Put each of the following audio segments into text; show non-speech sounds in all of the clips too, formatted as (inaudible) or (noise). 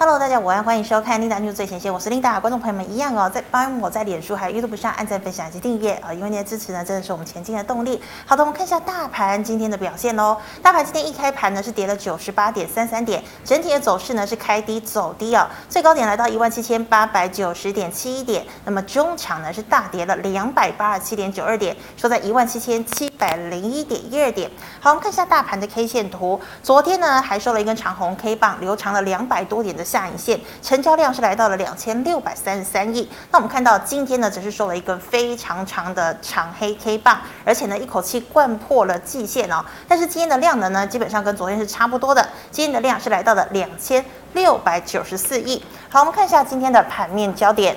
Hello，大家午安，欢迎收看 Linda News 最前线，我是 Linda。观众朋友们一样哦，在帮我在脸书还有 YouTube 上按赞、分享以及订阅啊，因为你的支持呢，真的是我们前进的动力。好的，我们看一下大盘今天的表现喽。大盘今天一开盘呢是跌了九十八点三三点，整体的走势呢是开低走低哦，最高点来到一万七千八百九十点七一点，那么中场呢是大跌了两百八十七点九二点，收在一万七千七百零一点一二点。好，我们看一下大盘的 K 线图，昨天呢还收了一根长红 K 棒，留长了两百多点的。下影线成交量是来到了两千六百三十三亿。那我们看到今天呢，只是收了一根非常长的长黑 K 棒，而且呢，一口气灌破了季线哦。但是今天的量能呢，基本上跟昨天是差不多的。今天的量是来到了两千六百九十四亿。好，我们看一下今天的盘面焦点。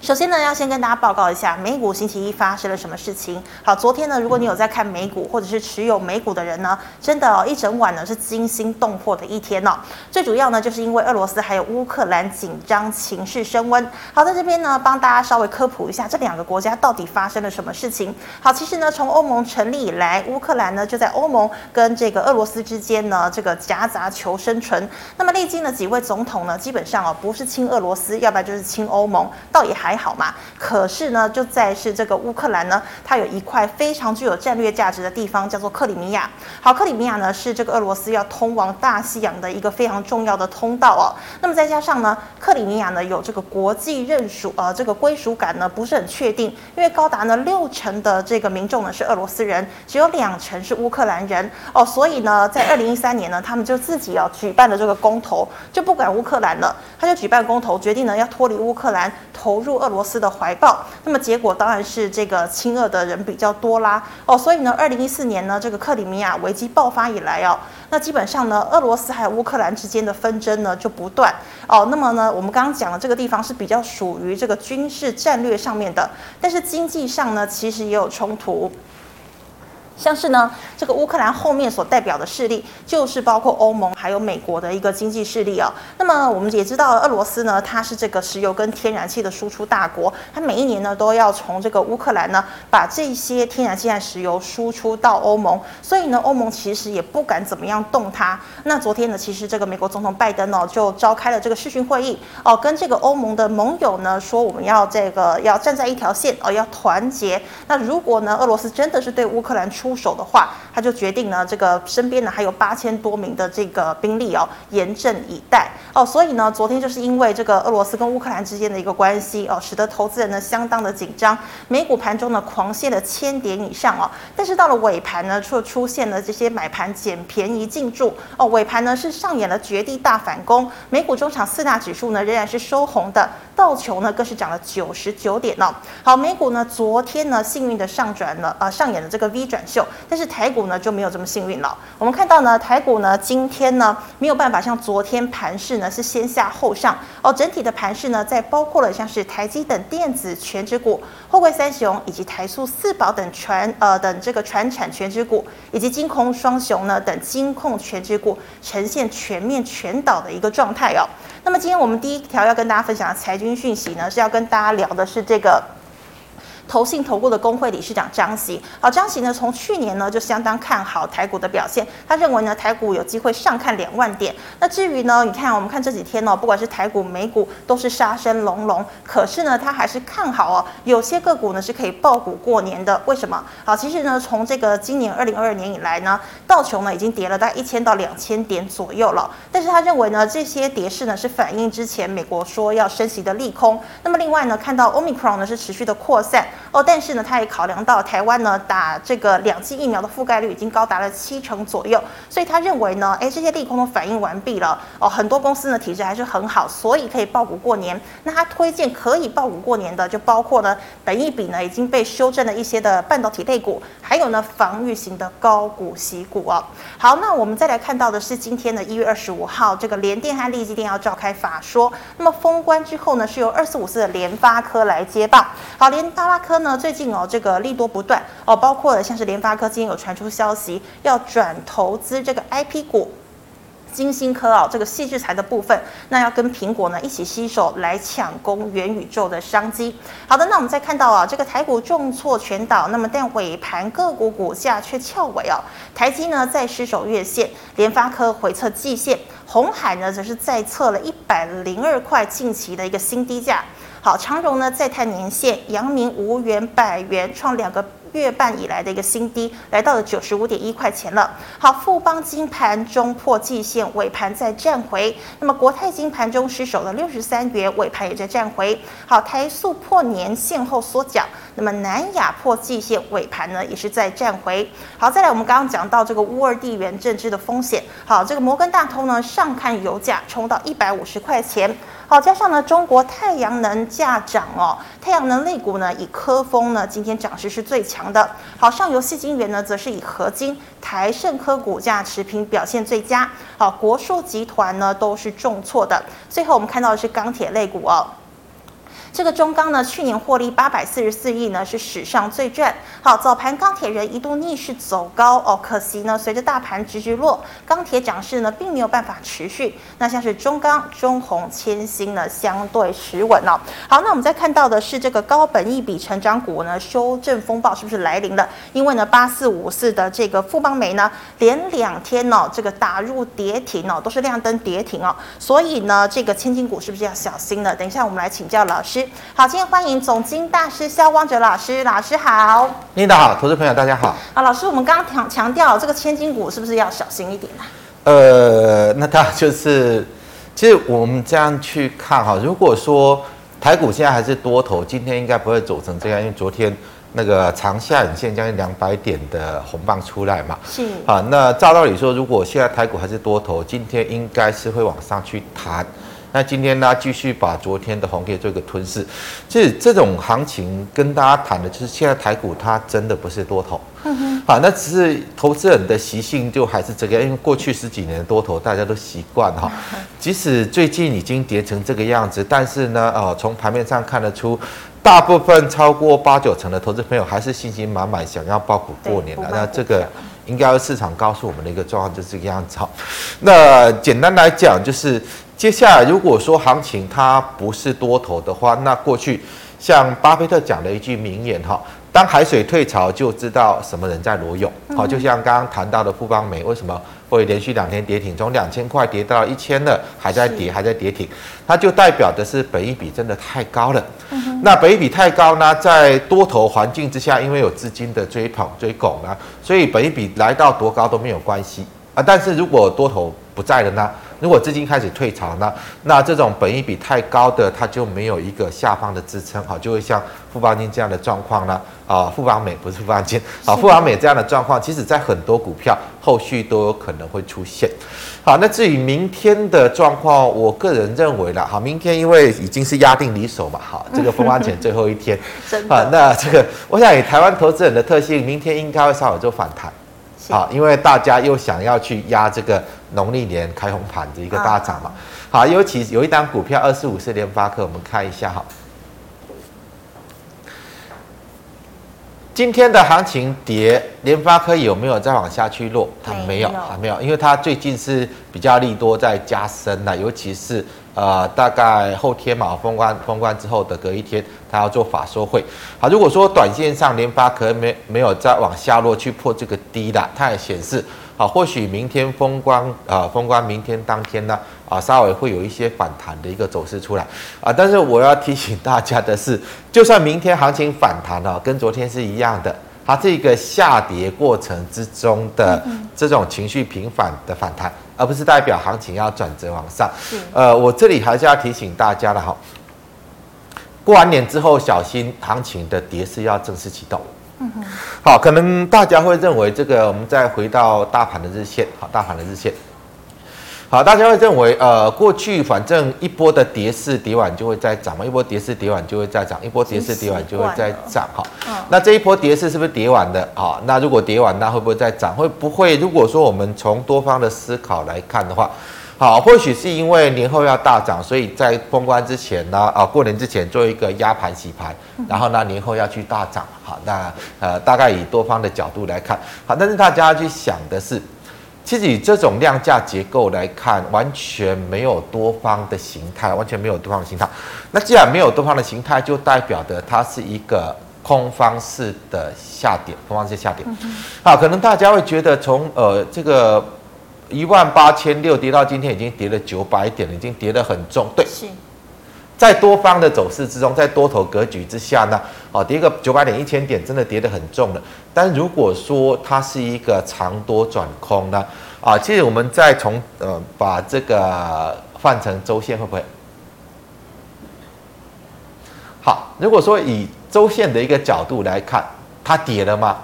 首先呢，要先跟大家报告一下美股星期一发生了什么事情。好，昨天呢，如果你有在看美股或者是持有美股的人呢，真的哦，一整晚呢是惊心动魄的一天哦。最主要呢，就是因为俄罗斯还有乌克兰紧张情势升温。好，在这边呢，帮大家稍微科普一下这两个国家到底发生了什么事情。好，其实呢，从欧盟成立以来，乌克兰呢就在欧盟跟这个俄罗斯之间呢这个夹杂求生存。那么历经了几位总统呢，基本上哦不是亲俄罗斯，要不然就是亲欧盟，倒也还。还好嘛，可是呢，就在是这个乌克兰呢，它有一块非常具有战略价值的地方，叫做克里米亚。好，克里米亚呢是这个俄罗斯要通往大西洋的一个非常重要的通道哦。那么再加上呢，克里米亚呢有这个国际认属，呃，这个归属感呢不是很确定，因为高达呢六成的这个民众呢是俄罗斯人，只有两成是乌克兰人哦。所以呢，在二零一三年呢，他们就自己要举办了这个公投，就不管乌克兰了，他就举办公投，决定呢要脱离乌克兰，投入。俄罗斯的怀抱，那么结果当然是这个亲俄的人比较多啦。哦，所以呢，二零一四年呢，这个克里米亚危机爆发以来哦，那基本上呢，俄罗斯还有乌克兰之间的纷争呢就不断。哦，那么呢，我们刚刚讲的这个地方是比较属于这个军事战略上面的，但是经济上呢，其实也有冲突。像是呢，这个乌克兰后面所代表的势力，就是包括欧盟还有美国的一个经济势力啊。那么我们也知道，俄罗斯呢，它是这个石油跟天然气的输出大国，它每一年呢都要从这个乌克兰呢把这些天然气和石油输出到欧盟，所以呢，欧盟其实也不敢怎么样动它。那昨天呢，其实这个美国总统拜登哦就召开了这个视讯会议哦，跟这个欧盟的盟友呢说，我们要这个要站在一条线哦，要团结。那如果呢，俄罗斯真的是对乌克兰出出手的话，他就决定呢，这个身边呢还有八千多名的这个兵力哦，严阵以待哦。所以呢，昨天就是因为这个俄罗斯跟乌克兰之间的一个关系哦，使得投资人呢相当的紧张，美股盘中呢狂泻了千点以上哦。但是到了尾盘呢，却出现了这些买盘捡便宜进驻哦。尾盘呢是上演了绝地大反攻，美股中场四大指数呢仍然是收红的，道琼呢更是涨了九十九点哦。好，美股呢昨天呢幸运的上转了呃上演了这个 V 转但是台股呢就没有这么幸运了。我们看到呢，台股呢今天呢没有办法像昨天盘势呢是先下后上哦，整体的盘势呢在包括了像是台积等电子权值股、后柜三雄以及台塑四宝等传呃等这个传产权值股，以及金控双雄呢等金控权值股呈现全面全倒的一个状态哦。那么今天我们第一条要跟大家分享的财经讯息呢，是要跟大家聊的是这个。投信投顾的公会理事长张锡，好，张锡呢从去年呢就相当看好台股的表现，他认为呢台股有机会上看两万点。那至于呢，你看我们看这几天哦，不管是台股、美股都是杀声隆隆，可是呢他还是看好哦，有些个股呢是可以爆股过年的。为什么？好，其实呢从这个今年二零二二年以来呢，道琼呢已经跌了大概一千到两千点左右了，但是他认为呢这些跌势呢是反映之前美国说要升息的利空。那么另外呢看到 Omicron 呢是持续的扩散。哦，但是呢，他也考量到台湾呢打这个两剂疫苗的覆盖率已经高达了七成左右，所以他认为呢，诶，这些利空都反应完毕了。哦，很多公司呢体质还是很好，所以可以报股过年。那他推荐可以报股过年的，就包括呢，本一比呢已经被修正了一些的半导体类股，还有呢防御型的高股息股哦。好，那我们再来看到的是今天的一月二十五号，这个联电和力积电要召开法说。那么封关之后呢，是由二四五四的联发科来接棒。好，联发科。科呢最近哦，这个利多不断哦，包括了像是联发科今天有传出消息要转投资这个 IP 股。晶心科啊，这个细制材的部分，那要跟苹果呢一起携手来抢攻元宇宙的商机。好的，那我们再看到啊，这个台股重挫全岛，那么但尾盘个股股价却翘尾哦。台积呢再失守月线，联发科回测季线，红海呢则是再测了一百零二块近期的一个新低价。好，长荣呢再探年线，阳明无缘百元创两个。月半以来的一个新低，来到了九十五点一块钱了。好，富邦金盘中破季线，尾盘再站回。那么国泰金盘中失守了六十三元，尾盘也在站回。好，台塑破年线后缩脚。那么南亚破季线，尾盘呢也是在站回。好，再来我们刚刚讲到这个乌俄地缘政治的风险。好，这个摩根大通呢上看油价冲到一百五十块钱。好，加上呢，中国太阳能价涨哦，太阳能类股呢，以科峰呢，今天涨势是最强的。好，上游矽晶圆呢，则是以合金、台盛科股价持平表现最佳。好，国硕集团呢，都是重挫的。最后我们看到的是钢铁类股哦。这个中钢呢，去年获利八百四十四亿呢，是史上最赚。好，早盘钢铁人一度逆势走高哦，可惜呢，随着大盘直直落，钢铁涨势呢并没有办法持续。那像是中钢、中红、千星呢，相对持稳哦。好，那我们再看到的是这个高本益比成长股呢，修正风暴是不是来临了？因为呢，八四五四的这个富邦媒呢，连两天哦，这个打入跌停哦，都是亮灯跌停哦。所以呢，这个千金股是不是要小心了？等一下我们来请教老师。好，今天欢迎总经大师肖光哲老师，老师好。领导好，投资朋友大家好。啊，老师，我们刚刚强强调这个千金股是不是要小心一点呢？呃，那它就是，其实我们这样去看哈，如果说台股现在还是多头，今天应该不会走成这样，因为昨天那个长下影线将近两百点的红棒出来嘛。是。啊，那照道理说，如果现在台股还是多头，今天应该是会往上去弹。那今天呢，继续把昨天的红 K 做一个吞噬。其实这种行情跟大家谈的，就是现在台股它真的不是多头。好，那只是投资人的习性就还是这个，因为过去十几年的多头大家都习惯哈。即使最近已经跌成这个样子，但是呢，呃，从盘面上看得出，大部分超过八九成的投资朋友还是信心满满，想要抱股过年的。那这个应该市场告诉我们的一个状况就是这个样子。好，那简单来讲就是。接下来，如果说行情它不是多头的话，那过去像巴菲特讲的一句名言哈，当海水退潮，就知道什么人在裸泳。好，就像刚刚谈到的富邦媒，为什么会连续两天跌停，从两千块跌到一千了，还在跌，还在跌停，它就代表的是本益比真的太高了。那本益比太高呢，在多头环境之下，因为有资金的追捧追拱啊，所以本益比来到多高都没有关系啊。但是如果多头不在了呢？如果资金开始退潮，呢那这种本益比太高的，它就没有一个下方的支撑，好，就会像富邦金这样的状况呢，啊，富邦美不是富邦金，好，(laughs) 富邦美这样的状况，其实在很多股票后续都有可能会出现。好，那至于明天的状况，我个人认为啦，好，明天因为已经是压定离手嘛，好，这个封关前最后一天，(laughs) 啊，那这个我想以台湾投资人的特性，明天应该会稍微做反弹。好，因为大家又想要去压这个农历年开红盘的一个大涨嘛。好，尤其有一单股票二四五四联发科，我们看一下哈。今天的行情跌，联发科有没有再往下去落？它没有，还没有，因为它最近是比较利多在加深了，尤其是。呃，大概后天嘛，封关封关之后的隔一天，他要做法说会。好，如果说短线上联发科没没有再往下落去破这个低的，它也显示，好，或许明天封关啊，封关明天当天呢，啊，稍微会有一些反弹的一个走势出来啊。但是我要提醒大家的是，就算明天行情反弹啊，跟昨天是一样的。它这个下跌过程之中的这种情绪平反的反弹，而不是代表行情要转折往上。呃，我这里还是要提醒大家的哈，过完年之后小心行情的跌势要正式启动。嗯哼，好，可能大家会认为这个，我们再回到大盘的日线，好，大盘的日线。好，大家会认为，呃，过去反正一波的跌势跌完就会再涨嘛，一波跌势跌完就会再涨，一波跌势跌完就会再涨，哈。那这一波跌势是不是跌完的？好，那如果跌完，那会不会再涨？会不会？如果说我们从多方的思考来看的话，好，或许是因为年后要大涨，所以在封关之前呢，啊，过年之前做一个压盘洗盘，然后呢，年后要去大涨，好，那呃，大概以多方的角度来看，好，但是大家要去想的是。其实以这种量价结构来看，完全没有多方的形态，完全没有多方的形态。那既然没有多方的形态，就代表的它是一个空方式的下跌，空方式下跌。好，可能大家会觉得从呃这个一万八千六跌到今天已经跌了九百点了，已经跌得很重。对。在多方的走势之中，在多头格局之下呢，哦，跌个九百点、一千点，真的跌得很重了。但如果说它是一个长多转空呢，啊，其实我们再从呃把这个换成周线会不会？好，如果说以周线的一个角度来看，它跌了吗？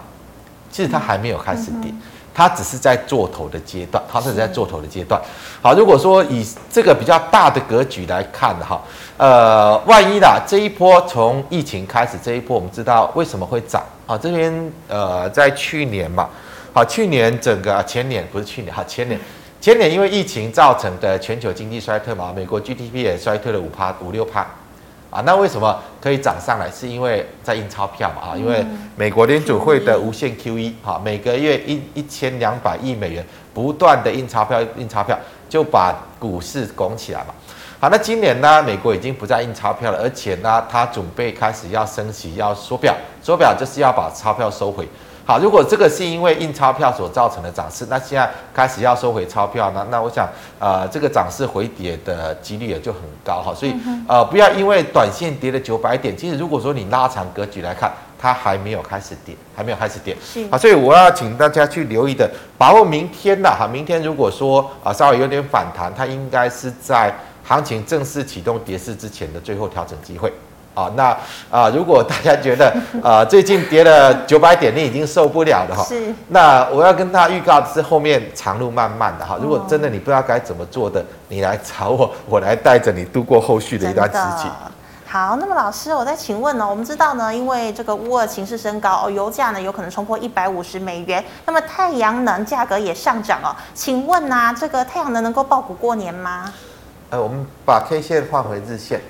其实它还没有开始跌。它只是在做头的阶段，它只是在做头的阶段。好，如果说以这个比较大的格局来看哈，呃，万一啦，这一波从疫情开始，这一波我们知道为什么会涨啊？这边呃，在去年嘛，好，去年整个前年不是去年哈，前年前年因为疫情造成的全球经济衰退嘛，美国 GDP 也衰退了五趴五六趴。啊，那为什么可以涨上来？是因为在印钞票嘛？啊，因为美国联储会的无限 QE，哈，每个月一一千两百亿美元不断的印钞票，印钞票就把股市拱起来嘛。好，那今年呢，美国已经不再印钞票了，而且呢，它准备开始要升息，要缩表，缩表就是要把钞票收回。好，如果这个是因为印钞票所造成的涨势，那现在开始要收回钞票呢？那我想，呃，这个涨势回跌的几率也就很高哈。所以，呃，不要因为短线跌了九百点，其实如果说你拉长格局来看，它还没有开始跌，还没有开始跌。是。好，所以我要请大家去留意的，把握明天的，哈，明天如果说啊稍微有点反弹，它应该是在行情正式启动跌势之前的最后调整机会。啊，那啊，如果大家觉得啊，最近跌了九百点，你已经受不了了哈。是。那我要跟大家预告的是，后面长路漫漫的哈。如果真的你不知道该怎么做的，你来找我，我来带着你度过后续的一段时期。好，那么老师，我再请问呢，我们知道呢，因为这个乌俄情势升高，哦，油价呢有可能冲破一百五十美元，那么太阳能价格也上涨哦。请问呢，这个太阳能能够抱股过年吗？呃，我们把 K 线换回日线。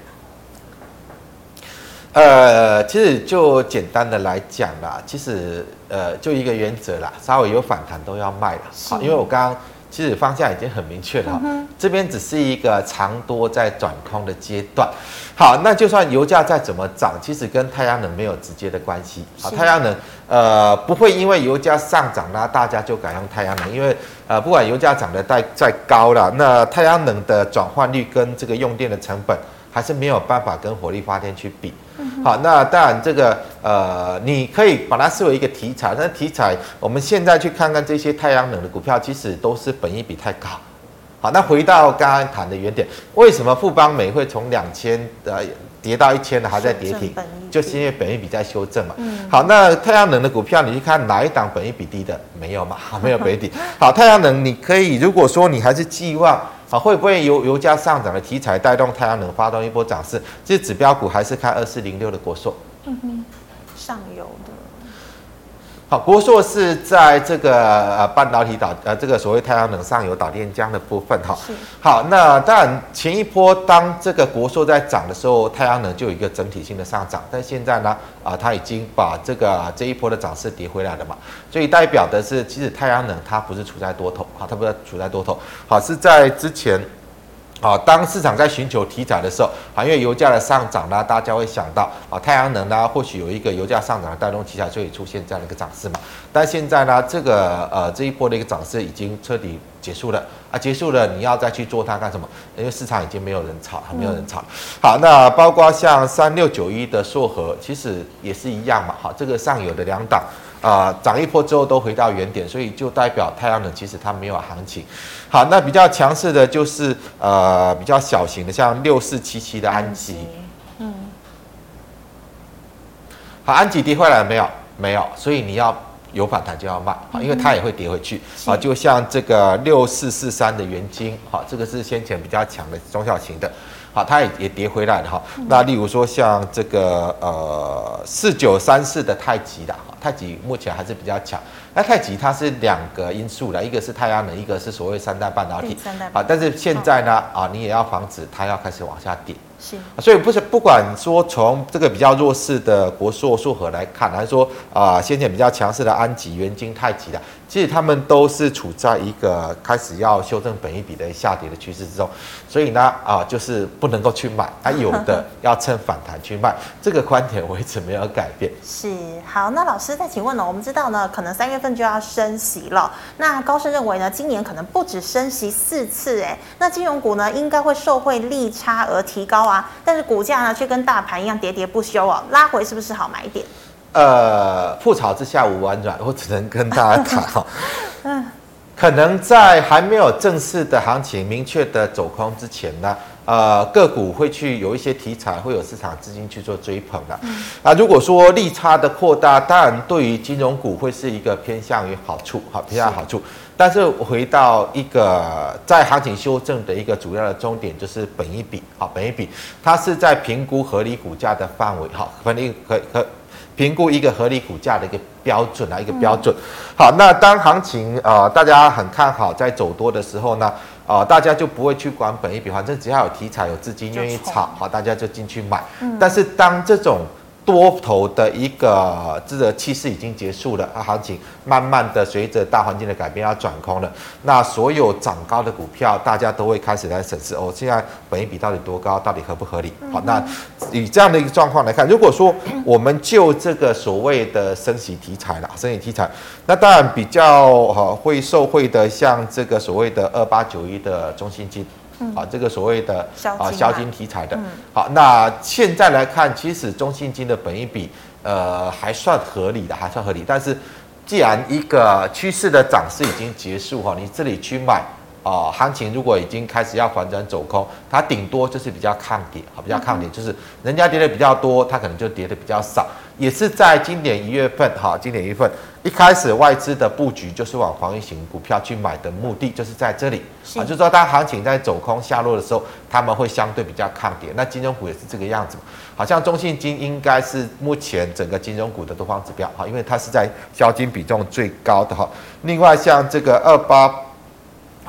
呃，其实就简单的来讲啦，其实呃，就一个原则啦，稍微有反弹都要卖了。好，因为我刚刚其实方向已经很明确了哈，嗯、这边只是一个长多在转空的阶段。好，那就算油价再怎么涨，其实跟太阳能没有直接的关系。好，太阳能呃不会因为油价上涨啦，大家就改用太阳能，因为呃不管油价涨得再再高了，那太阳能的转换率跟这个用电的成本还是没有办法跟火力发电去比。好，那当然这个呃，你可以把它视为一个题材。那题材，我们现在去看看这些太阳能的股票，其实都是本益比太高。好，那回到刚刚谈的原点，为什么富邦美会从两千呃跌到一千的还在跌停？就是因为本益比在修正嘛。嗯。好，那太阳能的股票，你去看哪一档本益比低的？没有嘛？好，(laughs) 没有本益比。好，太阳能你可以，如果说你还是寄望。啊，会不会油油价上涨的题材带动太阳能发动一波涨势？这指标股还是看二四零六的国硕。嗯哼，上游的。好，国硕是在这个呃半导体导呃这个所谓太阳能上游导电浆的部分哈。好，那当然前一波当这个国硕在涨的时候，太阳能就有一个整体性的上涨，但现在呢啊，它已经把这个这一波的涨势跌回来了嘛，所以代表的是其实太阳能它不是处在多头啊，它不是处在多头，好，是在之前。好，当市场在寻求题材的时候，行业油价的上涨呢，大家会想到啊，太阳能呢，或许有一个油价上涨带动题材，就会出现这样的一个涨势嘛。但现在呢，这个呃这一波的一个涨势已经彻底结束了啊，结束了，你要再去做它干什么？因为市场已经没有人炒，还没有人炒。嗯、好，那包括像三六九一的硕和，其实也是一样嘛。好，这个上游的两档。啊，涨一波之后都回到原点，所以就代表太阳能其实它没有行情。好，那比较强势的就是呃比较小型的，像六四七七的安吉。嗯。好，安吉跌回来了没有？没有，所以你要有反弹就要卖啊，因为它也会跌回去啊。就像这个六四四三的元晶，好，这个是先前比较强的中小型的。好，它也也跌回来了哈。那例如说像这个呃四九三四的太极的。太极目前还是比较强。那太极它是两个因素的，一个是太阳能，一个是所谓三代半导体。啊，但是现在呢，啊，你也要防止它要开始往下跌。是。所以不是不管说从这个比较弱势的国硕、硕和来看，还是说啊，先前比较强势的安吉、元晶、太极的。其实他们都是处在一个开始要修正本一比的下跌的趋势之中，所以呢，啊，就是不能够去买，它有的要趁反弹去卖，(laughs) 这个观点我一直没有改变。是，好，那老师再请问呢？我们知道呢，可能三月份就要升息了，那高盛认为呢，今年可能不止升息四次，哎，那金融股呢，应该会受惠利差而提高啊，但是股价呢，却跟大盘一样喋喋不休哦，拉回是不是好买点？呃，覆巢之下无完卵，我只能跟大家谈哈。嗯，可能在还没有正式的行情明确的走空之前呢，呃，个股会去有一些题材，会有市场资金去做追捧的。嗯、啊，如果说利差的扩大，当然对于金融股会是一个偏向于好处，好偏向好处。是但是回到一个在行情修正的一个主要的终点，就是本一比，好，本一比它是在评估合理股价的范围，好，合理可可。评估一个合理股价的一个标准啊，一个标准。好，那当行情呃大家很看好在走多的时候呢，呃，大家就不会去管本一比，反正只要有题材、有资金愿意炒，好，大家就进去买。但是当这种多头的一个这个气势已经结束了，啊，行情慢慢的随着大环境的改变要转空了。那所有涨高的股票，大家都会开始来审视哦，现在本益比到底多高，到底合不合理？好，那以这样的一个状况来看，如果说我们就这个所谓的升息题材啦，升息题材，那当然比较哈会受惠的，像这个所谓的二八九一的中信金。啊，这个所谓的啊消金题材的，好，那现在来看，其实中信金的本益比呃还算合理的，还算合理。但是既然一个趋势的涨势已经结束哈，你这里去买啊，行情如果已经开始要反转走空，它顶多就是比较抗跌，好，比较抗跌，就是人家跌的比较多，它可能就跌的比较少。也是在今年一月份哈，今年一月份一开始外资的布局就是往防御型股票去买的目的，就是在这里啊，就是说当行情在走空下落的时候，他们会相对比较抗跌。那金融股也是这个样子，好像中信金应该是目前整个金融股的多方指标哈，因为它是在销金比重最高的哈。另外像这个二八，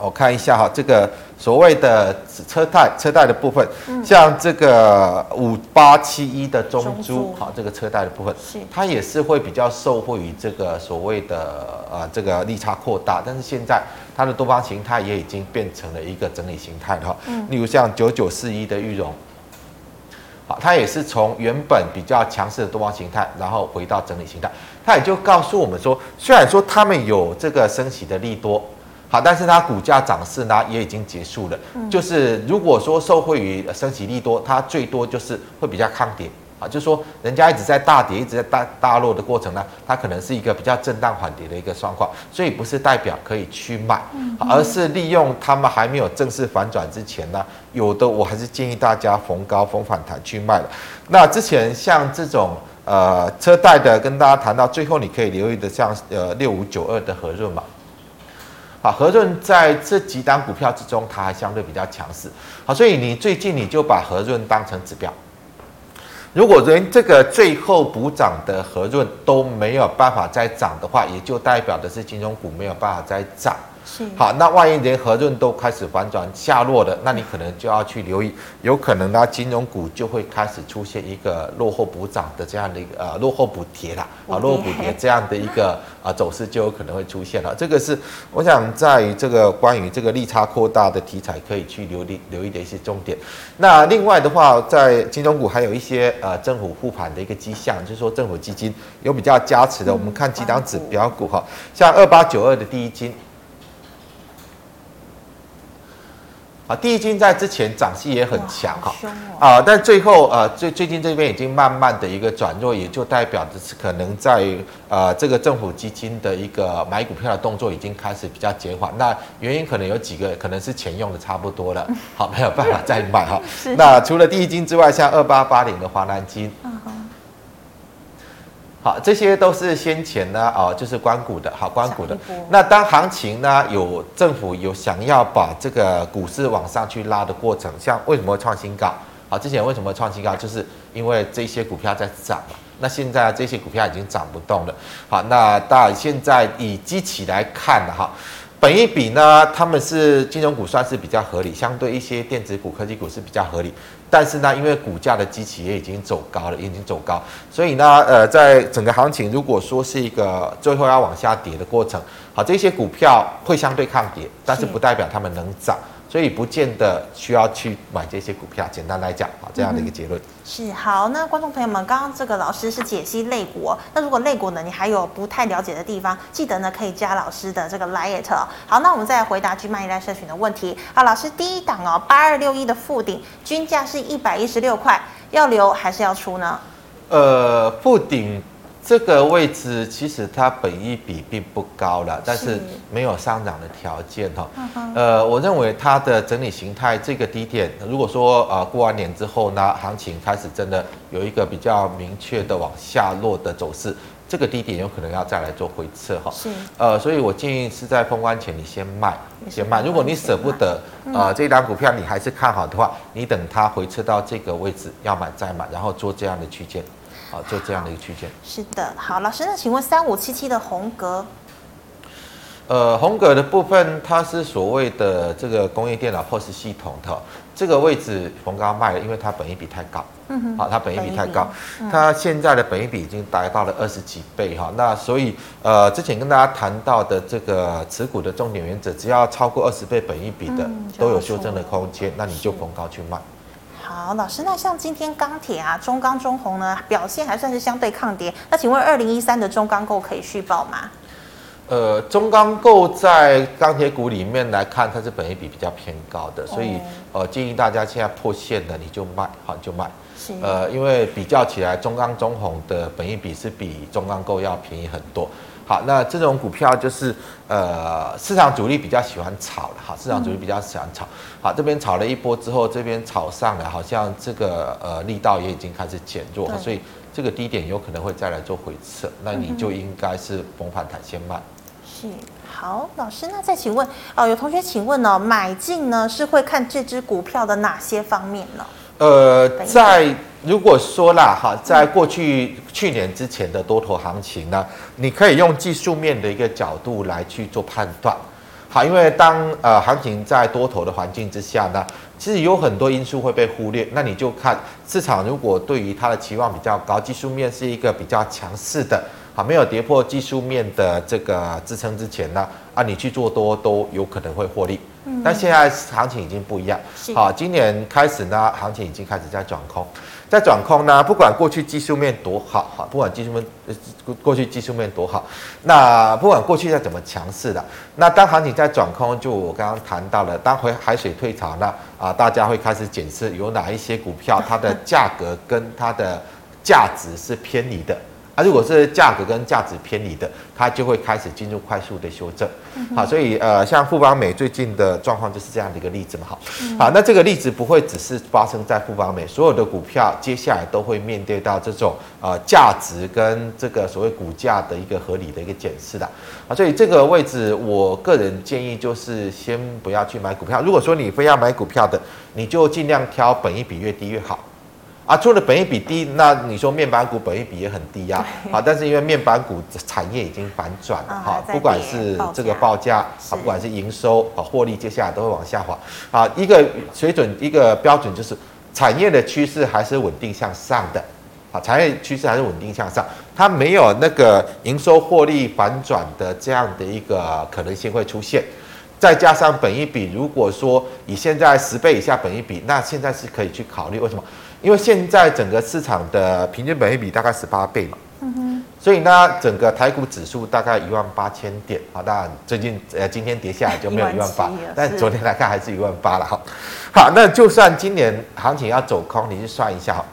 我看一下哈，这个。所谓的车贷车贷的部分，像这个五八七一的中租，好，这个车贷的部分，它也是会比较受惠于这个所谓的呃这个利差扩大，但是现在它的多方形态也已经变成了一个整理形态了哈。例如像九九四一的玉荣，好，它也是从原本比较强势的多方形态，然后回到整理形态，它也就告诉我们说，虽然说他们有这个升息的利多。好，但是它股价涨势呢也已经结束了。嗯、就是如果说受惠于升息利多，它最多就是会比较抗跌。啊，就是说人家一直在大跌，一直在大大落的过程呢，它可能是一个比较震荡缓跌的一个状况，所以不是代表可以去买，而是利用他们还没有正式反转之前呢，有的我还是建议大家逢高逢反弹去卖了。那之前像这种呃车贷的，跟大家谈到最后，你可以留意的像呃六五九二的和润嘛。好，和润在这几档股票之中，它还相对比较强势。好，所以你最近你就把和润当成指标。如果连这个最后补涨的和润都没有办法再涨的话，也就代表的是金融股没有办法再涨。是好，那万一连和润都开始反转下落的，那你可能就要去留意，有可能呢，金融股就会开始出现一个落后补涨的这样的一个呃落后补跌啦，啊落后补跌这样的一个啊 (laughs) 走势就有可能会出现了。这个是我想在于这个关于这个利差扩大的题材可以去留意留意的一些重点。那另外的话，在金融股还有一些呃政府护盘的一个迹象，就是说政府基金有比较加持的。我们看几档指标股哈，像二八九二的第一金。啊，第一金在之前涨势也很强哈，啊，但最后呃最最近这边已经慢慢的一个转弱，也就代表着是可能在呃这个政府基金的一个买股票的动作已经开始比较减缓。那原因可能有几个，可能是钱用的差不多了，(laughs) 好，没有办法再买哈。那除了第一金之外，像二八八零的华南金。好，这些都是先前呢，啊，就是关股的，好，关股的。那当行情呢，有政府有想要把这个股市往上去拉的过程，像为什么创新高？好，之前为什么创新高？就是因为这些股票在涨嘛。那现在这些股票已经涨不动了。好，那到现在以基期来看的哈。本一比呢，他们是金融股算是比较合理，相对一些电子股、科技股是比较合理。但是呢，因为股价的基期也已经走高了，已经走高，所以呢，呃，在整个行情如果说是一个最后要往下跌的过程，好，这些股票会相对抗跌，但是不代表他们能涨。所以不见得需要去买这些股票。简单来讲，啊，这样的一个结论、嗯、是好。那观众朋友们，刚刚这个老师是解析类股、哦，那如果类股呢，你还有不太了解的地方，记得呢可以加老师的这个 LINE、哦。好，那我们再来回答 GMoney 一代社群的问题。好，老师第一档哦，八二六一的附顶均价是一百一十六块，要留还是要出呢？呃，富鼎。这个位置其实它本益比并不高了，但是没有上涨的条件哈。呃，我认为它的整理形态这个低点，如果说呃过完年之后呢，行情开始真的有一个比较明确的往下落的走势，这个低点有可能要再来做回撤哈。是。呃，所以我建议是在封关前你先卖，先卖。如果你舍不得，呃，这档股票你还是看好的话，你等它回撤到这个位置要买再买，然后做这样的区间。好，就这样的一个区间。是的，好，老师，那请问三五七七的红格，呃，红格的部分，它是所谓的这个工业电脑 POS 系统的这个位置，逢高卖了，因为它本益比太高。嗯哼，好，它本益比太高，嗯、它现在的本益比已经达到了二十几倍哈。那所以，呃，之前跟大家谈到的这个持股的重点原则，只要超过二十倍本益比的，嗯、都有修正的空间，那你就逢高去卖。好，老师，那像今天钢铁啊，中钢、中红呢，表现还算是相对抗跌。那请问二零一三的中钢构可以续报吗？呃，中钢构在钢铁股里面来看，它是本益比比较偏高的，所以呃建议大家现在破线的你就卖，好就卖。是。呃，因为比较起来，中钢、中红的本益比是比中钢构要便宜很多。好，那这种股票就是呃，市场主力比较喜欢炒了，好，市场主力比较喜欢炒。好，这边炒了一波之后，这边炒上来，好像这个呃力道也已经开始减弱，所以这个低点有可能会再来做回撤，那你就应该是逢反弹先卖。是，好，老师，那再请问哦，有同学请问哦，买进呢是会看这支股票的哪些方面呢？呃，在如果说啦哈，在过去去年之前的多头行情呢，你可以用技术面的一个角度来去做判断。好，因为当呃行情在多头的环境之下呢，其实有很多因素会被忽略。那你就看市场如果对于它的期望比较高，技术面是一个比较强势的，好，没有跌破技术面的这个支撑之前呢，啊，你去做多都有可能会获利。但现在行情已经不一样，好，今年开始呢，行情已经开始在转空，在转空呢，不管过去技术面多好，哈，不管技术面过去技术面多好，那不管过去再怎么强势的，那当行情在转空，就我刚刚谈到了，当回海水退潮呢，啊，大家会开始检视有哪一些股票，它的价格跟它的价值是偏离的。啊，如果是价格跟价值偏离的，它就会开始进入快速的修正。好，所以呃，像富邦美最近的状况就是这样的一个例子嘛。好，好，那这个例子不会只是发生在富邦美，所有的股票接下来都会面对到这种呃价值跟这个所谓股价的一个合理的一个检视的。啊，所以这个位置，我个人建议就是先不要去买股票。如果说你非要买股票的，你就尽量挑本益比越低越好。啊，除了本益比低，那你说面板股本益比也很低呀，啊，好，但是因为面板股产业已经反转了，哈，不管是这个报价，啊，不管是营收，啊，获利，接下来都会往下滑，啊，一个水准，一个标准就是产业的趋势还是稳定向上的，啊，产业趋势还是稳定向上，它没有那个营收获利反转的这样的一个可能性会出现，再加上本一比，如果说以现在十倍以下本一比，那现在是可以去考虑，为什么？因为现在整个市场的平均本益比大概十八倍嘛，嗯哼，所以呢，整个台股指数大概一万八千点，好，当然最近呃今天跌下来就没有一万八，但昨天来看还是一万八了，哈，好，那就算今年行情要走空，你去算一下。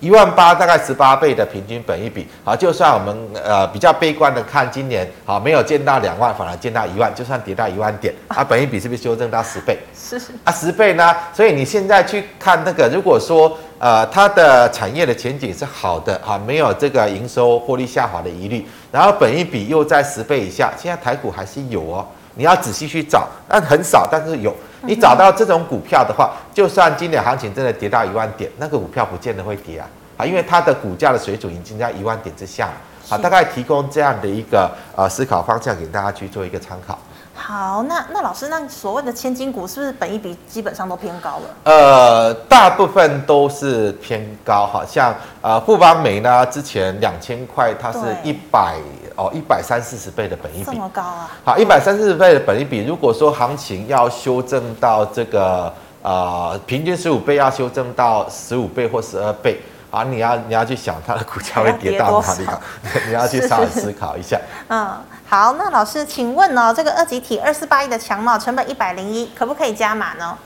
一万八大概十八倍的平均本一比，好，就算我们呃比较悲观的看今年，好，没有见到两万，反而见到一万，就算跌到一万点，啊，本一比是不是修正到十倍？是是啊，十倍呢？所以你现在去看那个，如果说呃它的产业的前景是好的，哈，没有这个营收获利下滑的疑虑，然后本一比又在十倍以下，现在台股还是有哦，你要仔细去找，但很少，但是有。你找到这种股票的话，就算今年行情真的跌到一万点，那个股票不见得会跌啊，啊，因为它的股价的水准已经在一万点之下，好，大概提供这样的一个呃思考方向给大家去做一个参考。好，那那老师，那所谓的千金股是不是本一比基本上都偏高了？呃，大部分都是偏高，好像呃富邦媒呢，之前两千块它是一百哦一百三四十倍的本益比，这么高啊？好，一百三四十倍的本益比，如果说行情要修正到这个呃平均十五倍，要修正到十五倍或十二倍。啊，你要你要去想它的股价会跌到哪里？(laughs) 你要去稍微思考一下。(laughs) 嗯，好，那老师，请问呢，这个二级体二四八一的强茂成本一百零一，可不可以加码呢？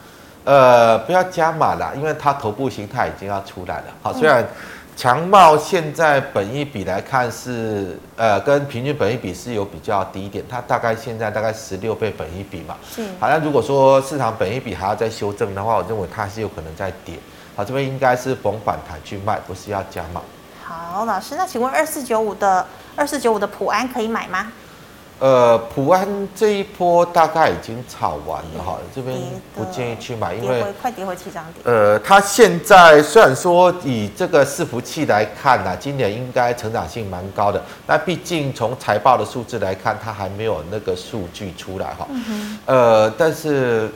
呃，不要加码了，因为它头部形态已经要出来了。好，虽然强茂现在本益比来看是呃跟平均本益比是有比较低一点，它大概现在大概十六倍本益比嘛。是。好像如果说市场本益比还要再修正的话，我认为它是有可能在跌。好，这边应该是逢反弹去卖，不是要加码。好，老师，那请问二四九五的二四九五的普安可以买吗？呃，普安这一波大概已经炒完了哈，这边不建议去买，因为快跌回起涨点。呃，它现在虽然说以这个伺服器来看呢，今年应该成长性蛮高的，但毕竟从财报的数字来看，它还没有那个数据出来哈。嗯。呃，但是。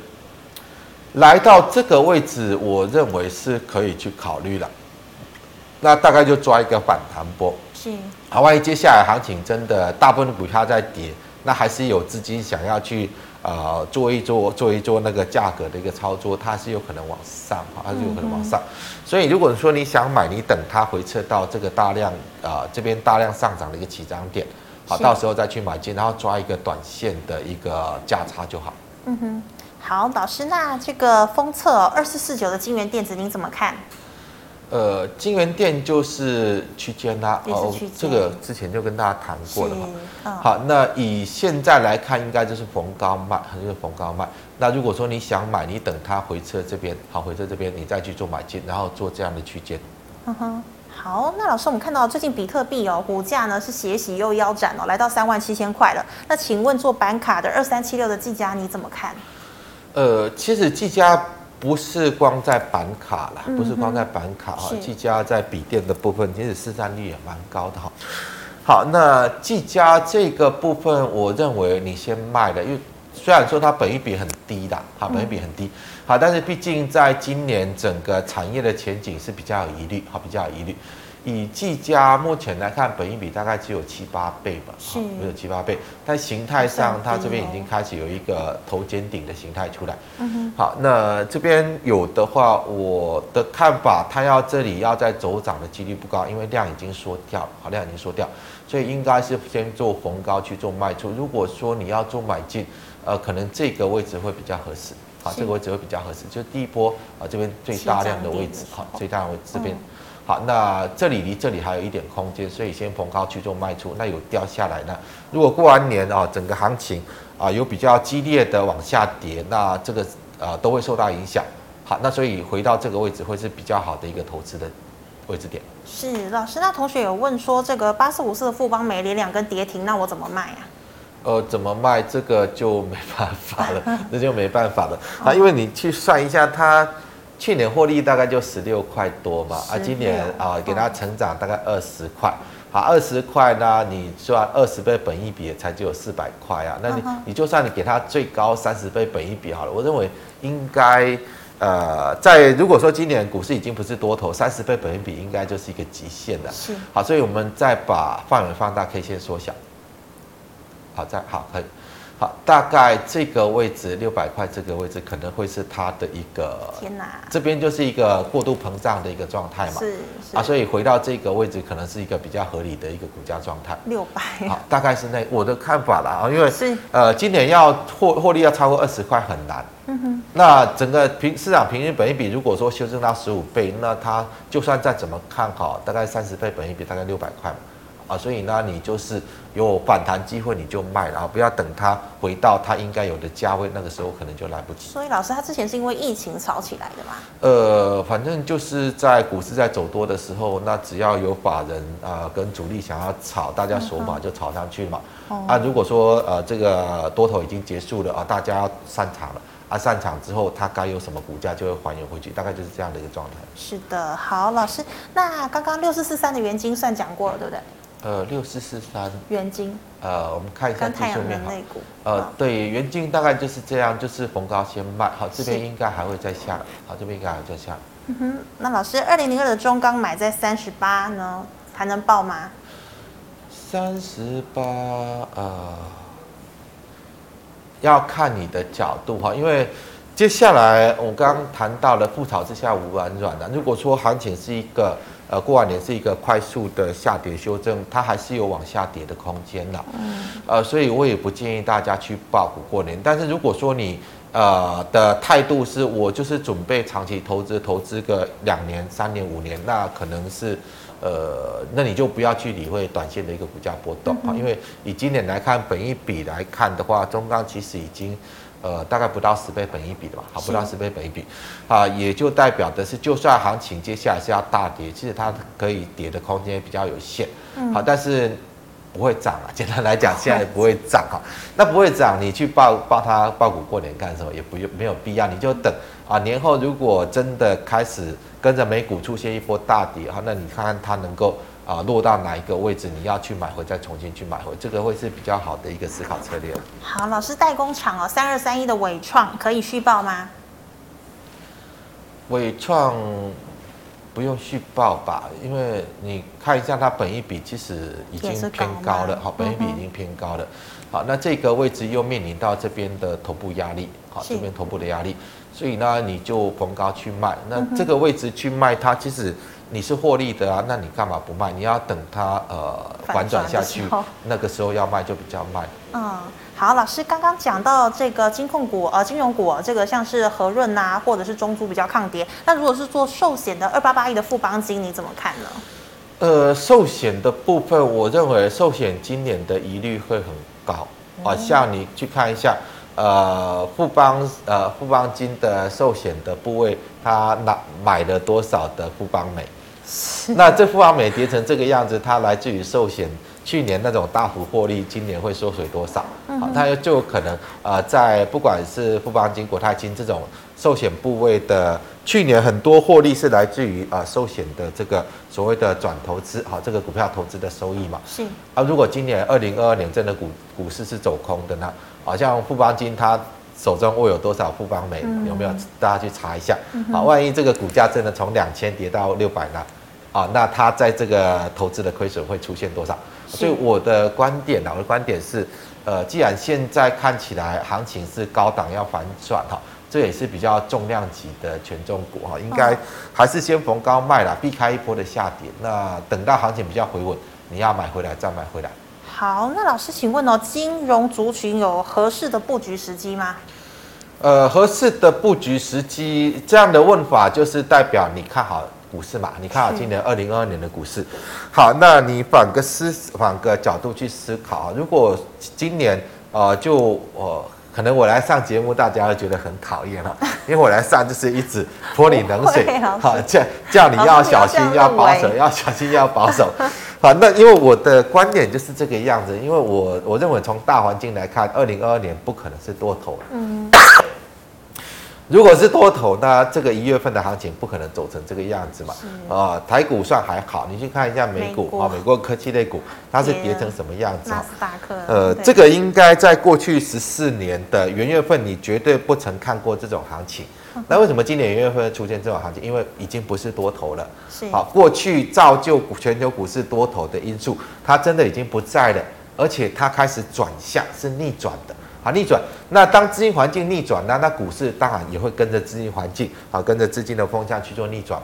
来到这个位置，我认为是可以去考虑了。那大概就抓一个反弹波。是。好，万一接下来行情真的大部分股票在跌，那还是有资金想要去呃做一做做一做那个价格的一个操作，它是有可能往上，它是有可能往上。所以如果说你想买，你等它回撤到这个大量啊、呃、这边大量上涨的一个起涨点，好，到时候再去买进，然后抓一个短线的一个价差就好。嗯哼。好，老师，那这个封测二四四九的金元电子您怎么看？呃，金元店就是区间啦，哦，这个之前就跟大家谈过了嘛。哦、好，那以现在来看，应该就是逢高卖，还是逢高卖。那如果说你想买，你等它回撤这边，好，回撤这边，你再去做买进，然后做这样的区间。嗯哼，好，那老师，我们看到最近比特币哦，股价呢是斜洗又腰斩哦，来到三万七千块了。那请问做板卡的二三七六的技嘉你怎么看？呃，其实技嘉不是光在板卡啦，不是光在板卡哈，技嘉在笔电的部分，其实市占率也蛮高的哈。好，那技嘉这个部分，我认为你先卖了，因为虽然说它本益比很低的，哈，本益比很低，好，但是毕竟在今年整个产业的前景是比较有疑虑，哈，比较有疑虑。以技嘉目前来看，本益比大概只有七八倍吧，是，没有七八倍。但形态上，它这边已经开始有一个头肩顶的形态出来。嗯哼。好，那这边有的话，我的看法，它要这里要再走涨的几率不高，因为量已经缩掉，好，量已经缩掉，所以应该是先做逢高去做卖出。如果说你要做买进，呃，可能这个位置会比较合适。好，这个位置会比较合适，就是第一波啊，这边最大量的位置，好，最大的位置这边。好，那这里离这里还有一点空间，所以先逢高去做卖出。那有掉下来呢？如果过完年啊，整个行情啊有比较激烈的往下跌，那这个啊都会受到影响。好，那所以回到这个位置会是比较好的一个投资的位置点。是老师，那同学有问说，这个八四五四的富邦媒连两根跌停，那我怎么卖啊？呃，怎么卖？这个就没办法了，(laughs) 那就没办法了啊，因为你去算一下它。去年获利大概就十六块多嘛，啊，今年啊给它成长大概二十块，好，二十块呢，你算二十倍本益比才只有四百块啊，那你你就算你给它最高三十倍本一比好了，我认为应该呃在如果说今年股市已经不是多头，三十倍本益比应该就是一个极限的，是，好，所以我们再把范围放大，可以先缩小，好，再好可以。好，大概这个位置六百块，这个位置可能会是它的一个天哪，这边就是一个过度膨胀的一个状态嘛，是，是。啊，所以回到这个位置可能是一个比较合理的一个股价状态。六百，好，大概是那我的看法啦啊，因为是。呃，今年要获获利要超过二十块很难，嗯哼，那整个平市场平均本益比如果说修正到十五倍，那它就算再怎么看好，大概三十倍本益比大概六百块嘛。啊，所以呢，你就是有反弹机会，你就卖，然后不要等它回到它应该有的价位，那个时候可能就来不及。所以老师，他之前是因为疫情炒起来的吗？呃，反正就是在股市在走多的时候，那只要有法人啊、呃、跟主力想要炒，大家锁码就炒上去嘛。嗯、啊，如果说呃这个多头已经结束了啊，大家要散场了啊，上场之后它该有什么股价就会还原回去，大概就是这样的一个状态。是的，好，老师，那刚刚六四四三的原金算讲过了，对不对？呃，六四四三元金，呃，我们看一下技术面哈。呃，对，元金大概就是这样，就是逢高先卖，好，这边应该还会再下，好，这边应该还会再下。嗯哼，那老师，二零零二的中钢买在三十八呢，还能报吗？三十八，呃，要看你的角度哈，因为接下来我刚刚谈到了覆巢之下无完卵的，如果说行情是一个。呃，过完年是一个快速的下跌修正，它还是有往下跌的空间的。嗯。呃，所以我也不建议大家去抱股过年。但是如果说你呃的态度是我就是准备长期投资，投资个两年、三年、五年，那可能是呃，那你就不要去理会短线的一个股价波动啊，因为以今年来看，本一比来看的话，中钢其实已经。呃，大概不到十倍本一比的吧，好，不到十倍本一比，啊，也就代表的是，就算行情接下来是要大跌，其实它可以跌的空间比较有限，嗯，好，但是不会涨啊。简单来讲，现在不会涨哈，那不会涨，你去报报它报股过年干什么？也不用没有必要，你就等啊，年后如果真的开始跟着美股出现一波大跌哈，那你看看它能够。啊，落到哪一个位置，你要去买回，再重新去买回，这个会是比较好的一个思考策略。好，老师，代工厂哦，三二三一的伟创可以续报吗？伟创不用续报吧，因为你看一下它本一比其实已经偏高了，好，本一比已经偏高了。嗯、好，那这个位置又面临到这边的头部压力，好，这边头部的压力，所以呢，你就逢高去卖。那这个位置去卖它，其实。你是获利的啊，那你干嘛不卖？你要等它呃反转下去，那个时候要卖就比较慢。嗯，好，老师刚刚讲到这个金控股呃金融股，这个像是和润呐、啊，或者是中租比较抗跌。那如果是做寿险的二八八一的富邦金，你怎么看呢？呃，寿险的部分，我认为寿险今年的疑虑会很高啊。像你去看一下，呃，富邦呃富邦金的寿险的部位，他拿买了多少的富邦美？(laughs) 那这富邦美跌成这个样子，它来自于寿险去年那种大幅获利，今年会缩水多少？好，它就有可能呃，在不管是富邦金、国泰金这种寿险部位的，去年很多获利是来自于啊寿险的这个所谓的转投资，好，这个股票投资的收益嘛。是啊，如果今年二零二二年真的股股市是走空的呢？好像富邦金它手中握有多少富邦美？有没有？大家去查一下。好，万一这个股价真的从两千跌到六百呢？啊，那它在这个投资的亏损会出现多少？所以我的观点啊，我的观点是，呃，既然现在看起来行情是高档要反转哈，这也是比较重量级的权重股哈，应该还是先逢高卖啦，避开一波的下跌。那等到行情比较回稳，你要买回来再买回来。好，那老师请问哦，金融族群有合适的布局时机吗？呃，合适的布局时机，这样的问法就是代表你看好。股市嘛，你看好今年二零二二年的股市。好，那你反个思，反个角度去思考，如果今年呃，就我、呃、可能我来上节目，大家会觉得很讨厌了，(laughs) 因为我来上就是一直泼你冷水，(laughs) 好叫叫你要小心，要保守，要小心，要保守。(laughs) 好，那因为我的观点就是这个样子，因为我我认为从大环境来看，二零二二年不可能是多头。嗯。如果是多头，那这个一月份的行情不可能走成这个样子嘛？啊，台股算还好，你去看一下美股啊，美国科技类股它是跌成什么样子？纳斯达克。呃，这个应该在过去十四年的元月份，你绝对不曾看过这种行情。那为什么今年元月份出现这种行情？因为已经不是多头了。是。好，过去造就全球股市多头的因素，它真的已经不在了，而且它开始转向，是逆转的。啊，逆转。那当资金环境逆转，那那股市当然也会跟着资金环境啊，跟着资金的风向去做逆转。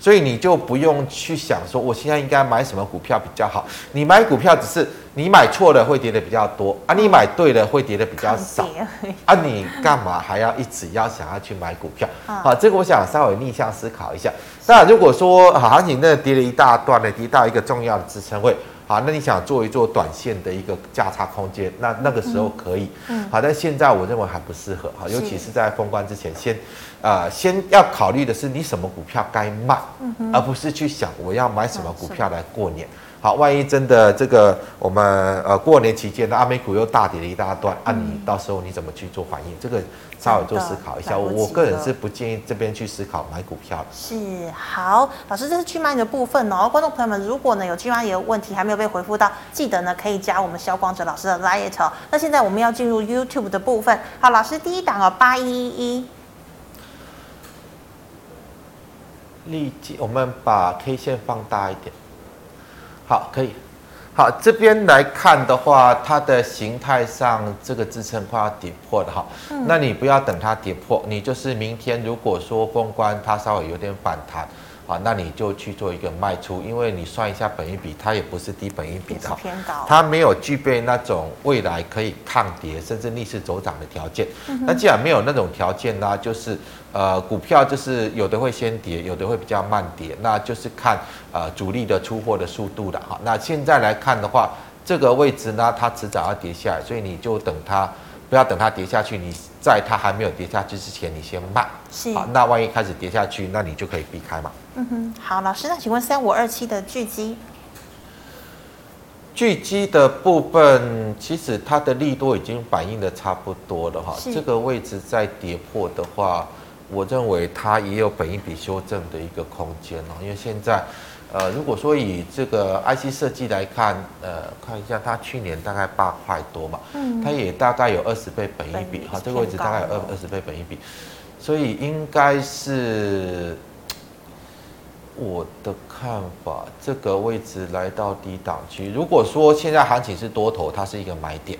所以你就不用去想说，我现在应该买什么股票比较好。你买股票只是你买错了会跌的比较多啊，你买对了会跌的比较少 (laughs) (laughs) 啊。你干嘛还要一直要想要去买股票？好，这个我想稍微逆向思考一下。那如果说行情那跌了一大段呢，跌到一个重要的支撑位。好，那你想做一做短线的一个价差空间，那那个时候可以，嗯，好，但现在我认为还不适合，好，尤其是在封关之前，先，呃，先要考虑的是你什么股票该卖，嗯，而不是去想我要买什么股票来过年。好，万一真的这个我们呃过年期间的阿美股又大跌了一大段，啊，你到时候你怎么去做反应？这个稍微做思考一下。我我个人是不建议这边去思考买股票的。是，好，老师，这是 GMoney 的部分哦。观众朋友们，如果呢有 GMoney 的问题还没有被回复到，记得呢可以加我们肖光哲老师的 Line 哦。那现在我们要进入 YouTube 的部分。好，老师第一档哦，八一一一。立即，我们把 K 线放大一点。好，可以。好，这边来看的话，它的形态上这个支撑快要跌破了哈。嗯。那你不要等它跌破，你就是明天如果说封关它稍微有点反弹。啊，那你就去做一个卖出，因为你算一下本一比，它也不是低本一比的，偏高，它没有具备那种未来可以抗跌甚至逆势走涨的条件。那既然没有那种条件呢，就是呃股票就是有的会先跌，有的会比较慢跌，那就是看呃主力的出货的速度的哈。那现在来看的话，这个位置呢，它迟早要跌下来，所以你就等它。不要等它跌下去，你在它还没有跌下去之前，你先卖。是。好，那万一开始跌下去，那你就可以避开嘛。嗯哼，好，老师，那请问三五二七的巨基，巨基的部分，其实它的力度已经反映的差不多了哈。这个位置再跌破的话，我认为它也有本一笔修正的一个空间哦，因为现在。呃，如果说以这个 IC 设计来看，呃，看一下它去年大概八块多嘛，嗯，它也大概有二十倍本一比，哈，这个位置大概有二二十倍本一比，所以应该是我的看法，这个位置来到低档区，如果说现在行情是多头，它是一个买点。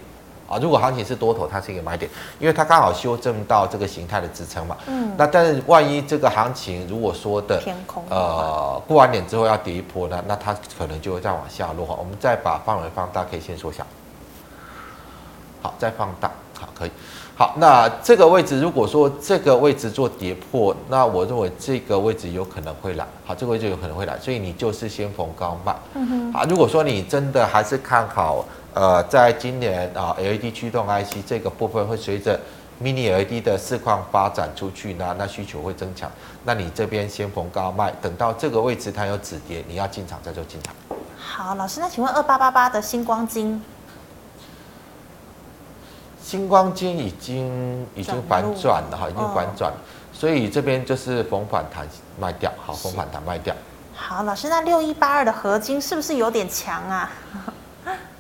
啊，如果行情是多头，它是一个买点，因为它刚好修正到这个形态的支撑嘛。嗯。那但是万一这个行情如果说的偏空，呃，过完点之后要跌一波呢，那它可能就会再往下落。我们再把范围放大，可以先缩小。好，再放大，好，可以。好，那这个位置如果说这个位置做跌破，那我认为这个位置有可能会来。好，这个位置有可能会来，所以你就是先逢高卖。嗯哼。好，如果说你真的还是看好。呃，在今年啊，LED 驱动 IC 这个部分会随着 Mini LED 的市况发展出去呢，那需求会增强。那你这边先逢高卖，等到这个位置它有止跌，你要进场再做进场。好，老师，那请问二八八八的星光金，星光金已经已经反转了哈，已经反转，哦，所以这边就是逢反弹卖掉，好，逢反弹卖掉。好，老师，那六一八二的合金是不是有点强啊？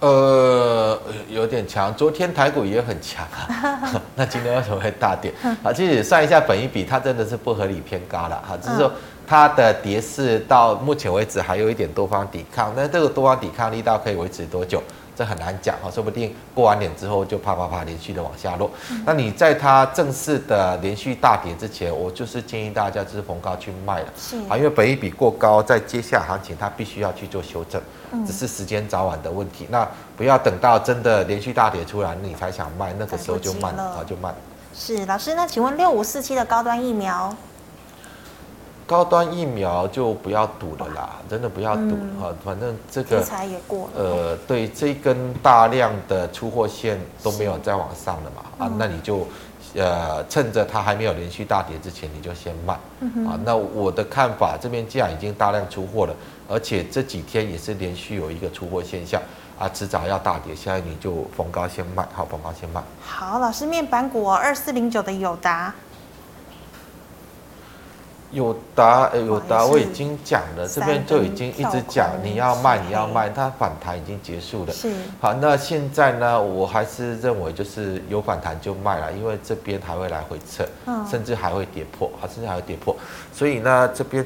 呃，有点强，昨天台股也很强啊，(laughs) (laughs) 那今天为什么会大跌？啊，其实算一下本一比，它真的是不合理偏高了哈，只是说它的跌势到目前为止还有一点多方抵抗，那这个多方抵抗力道可以维持多久？这很难讲哈，说不定过完年之后就啪啪啪连续的往下落。那你在它正式的连续大跌之前，我就是建议大家就是逢高去卖了，啊，因为本一比过高，在接下来行情它必须要去做修正，只是时间早晚的问题。那不要等到真的连续大跌出来，你才想卖，那个时候就慢了，啊，就慢。是老师，那请问六五四七的高端疫苗？高端疫苗就不要赌了啦，真的不要赌哈、嗯，反正这个呃，对，这根大量的出货线都没有再往上了嘛，啊，那你就呃趁着它还没有连续大跌之前，你就先卖，啊，那我的看法，这边既然已经大量出货了，而且这几天也是连续有一个出货现象，啊，迟早要大跌，现在你就逢高先卖，好，逢高先卖。好，老师，面板股二四零九的友达。友达，诶，友达我已经讲了，这边就已经一直讲，你要卖，你要卖，它反弹已经结束了。是。好，那现在呢，我还是认为就是有反弹就卖了，因为这边还会来回测，甚至还会跌破，好，甚至还会跌破。所以呢，这边，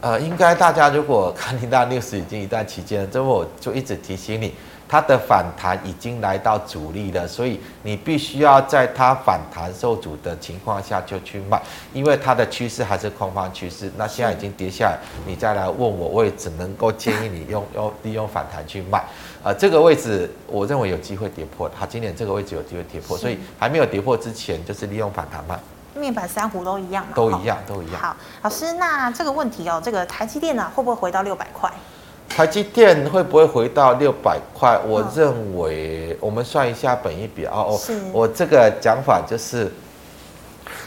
呃，应该大家如果看听到 news 已经一段期间了，这么我就一直提醒你。它的反弹已经来到阻力了，所以你必须要在它反弹受阻的情况下就去卖，因为它的趋势还是空方趋势。那现在已经跌下来，你再来问我，我也只能够建议你用用利用反弹去卖。啊，这个位置我认为有机会跌破，它今年这个位置有机会跌破，所以还没有跌破之前，就是利用反弹卖。面板三虎都一样吗？都一样，都一样。好，老师，那这个问题哦，这个台积电呢、啊，会不会回到六百块？台积电会不会回到六百块？我认为我们算一下本益比哦。哦，我这个讲法就是，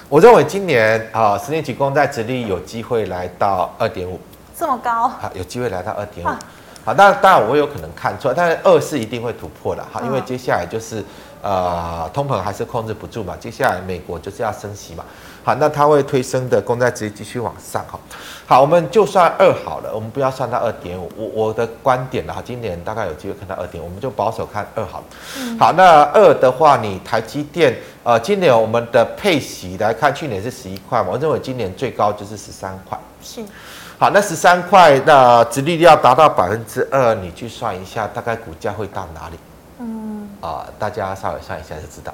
我认为今年啊，十年期公债殖利率有机会来到二点五，这么高啊？有机会来到二点五。好，那当然我有可能看错，但是二是一定会突破的哈，因为接下来就是呃，通膨还是控制不住嘛，接下来美国就是要升息嘛。好，那它会推升的公债殖利率继续往上哈。好，我们就算二好了，我们不要算到二点五。我我的观点呢，哈，今年大概有机会看到二点五，我们就保守看二好了。嗯。好，那二的话，你台积电，呃，今年我们的配息来看，去年是十一块嘛，我认为今年最高就是十三块。是。好，那十三块，那殖利率要达到百分之二，你去算一下，大概股价会到哪里？嗯。啊，大家稍微算一下就知道。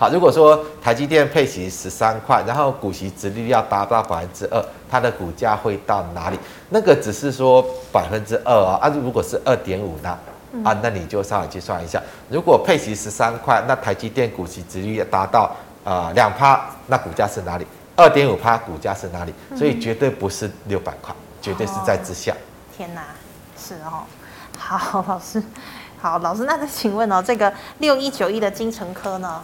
好，如果说台积电配息十三块，然后股息殖利率要达到百分之二，它的股价会到哪里？那个只是说百分之二啊，啊，如果是二点五呢？啊，那你就稍微计算一下，如果配息十三块，那台积电股息殖利率达到啊两趴，那股价是哪里？二点五趴，股价是哪里？所以绝对不是六百块，绝对是在之下。天哪，是哦。(laughs) 好，老师，好，老师，那再请问哦，这个六一九一的精成科呢？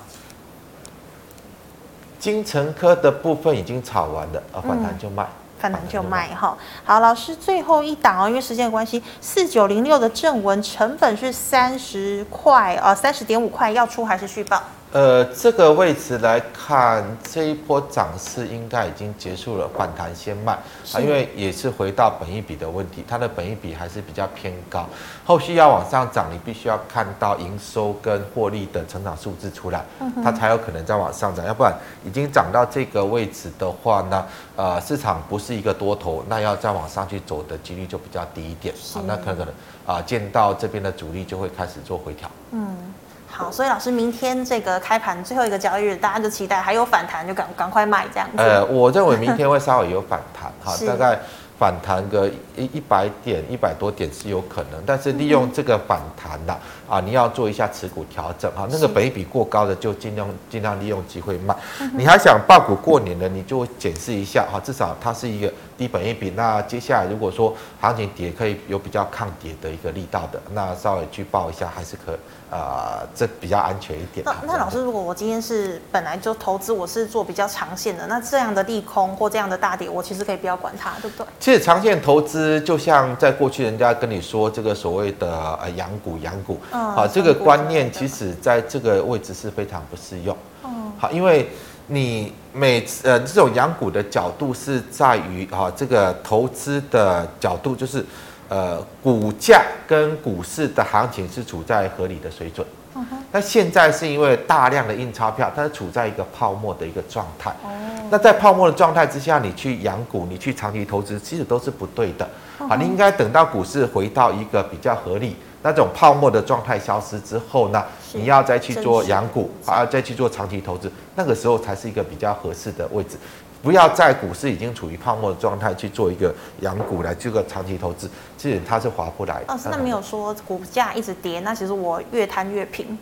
精成科的部分已经炒完了，啊，反弹就卖，反弹就卖哈。好，老师最后一档哦，因为时间关系，四九零六的正文成本是三十块啊，三十点五块，要出还是续抱？呃，这个位置来看，这一波涨势应该已经结束了，反弹先卖。啊，因为也是回到本一比的问题，它的本一比还是比较偏高，后续要往上涨，你必须要看到营收跟获利的成长数字出来，它才有可能再往上涨，要不然已经涨到这个位置的话呢，呃，市场不是一个多头，那要再往上去走的几率就比较低一点。啊，那可能啊，见到这边的主力就会开始做回调，嗯。好，所以老师，明天这个开盘最后一个交易日，大家就期待还有反弹，就赶赶快卖这样子。呃，我认为明天会稍微有反弹，(laughs) 哈，大概。反弹个一一百点一百多点是有可能，但是利用这个反弹的啊，你要做一下持股调整哈。那个本益比过高的就尽量尽量利用机会卖。你还想抱股过年的，你就检视一下哈，至少它是一个低本一比。那接下来如果说行情跌，可以有比较抗跌的一个力道的，那稍微去抱一下还是可啊、呃，这比较安全一点。那那老师，如果我今天是本来就投资，我是做比较长线的，那这样的利空或这样的大跌，我其实可以不要管它，对不对？其实长线投资就像在过去，人家跟你说这个所谓的呃养股养股，好，这个观念其实在这个位置是非常不适用。嗯好，因为你每次呃这种养股的角度是在于哈这个投资的角度就是呃股价跟股市的行情是处在合理的水准。那现在是因为大量的印钞票，它是处在一个泡沫的一个状态。哦那在泡沫的状态之下，你去养股，你去长期投资，其实都是不对的。啊，你应该等到股市回到一个比较合理，那种泡沫的状态消失之后呢，你要再去做养股，啊，再去做长期投资，那个时候才是一个比较合适的位置。不要在股市已经处于泡沫的状态去做一个养股来这个长期投资，其实它是划不来的。哦，那没有说股价一直跌，那其实我越贪越平。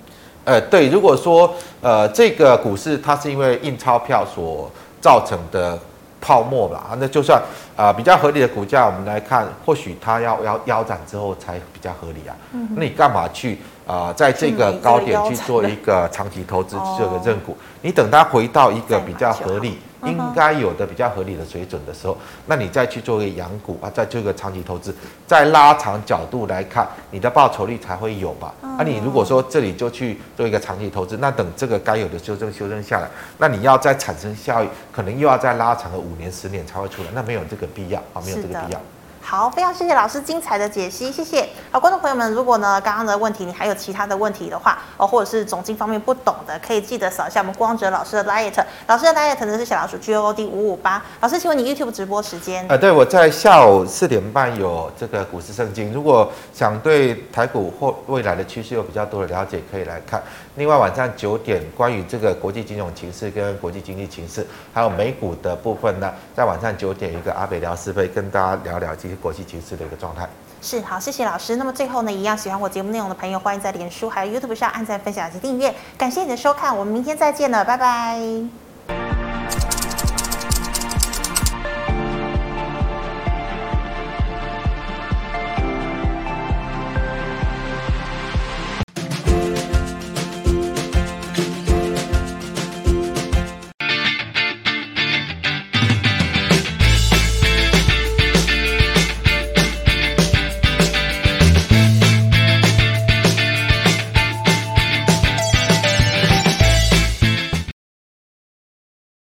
呃，对，如果说呃这个股市它是因为印钞票所造成的泡沫吧，那就算啊、呃、比较合理的股价，我们来看，或许它要要腰斩之后才比较合理啊。嗯、那你干嘛去啊、呃、在这个高点去做一个长期投资，这个认股？你等它回到一个比较合理。应该有的比较合理的水准的时候，那你再去做一个养股啊，再做一个长期投资，再拉长角度来看，你的报酬率才会有吧？啊，你如果说这里就去做一个长期投资，那等这个该有的修正修正下来，那你要再产生效益，可能又要再拉长个五年十年才会出来，那没有这个必要啊，没有这个必要。好，非常谢谢老师精彩的解析，谢谢。好，观众朋友们，如果呢刚刚的问题你还有其他的问题的话，哦，或者是总经方面不懂的，可以记得扫一下我们光哲老师的 LINE，老师的 LINE 呢是小老鼠 G O O D 五五八。老师，请问你 YouTube 直播时间？呃，对，我在下午四点半有这个股市圣经，如果想对台股或未来的趋势有比较多的了解，可以来看。另外晚上九点，关于这个国际金融情势跟国际经济情势，还有美股的部分呢，在晚上九点一个阿北聊是非，跟大家聊聊这些国际情势的一个状态。是，好，谢谢老师。那么最后呢，一样喜欢我节目内容的朋友，欢迎在脸书还有 YouTube 上按赞、分享及订阅。感谢你的收看，我们明天再见了，拜拜。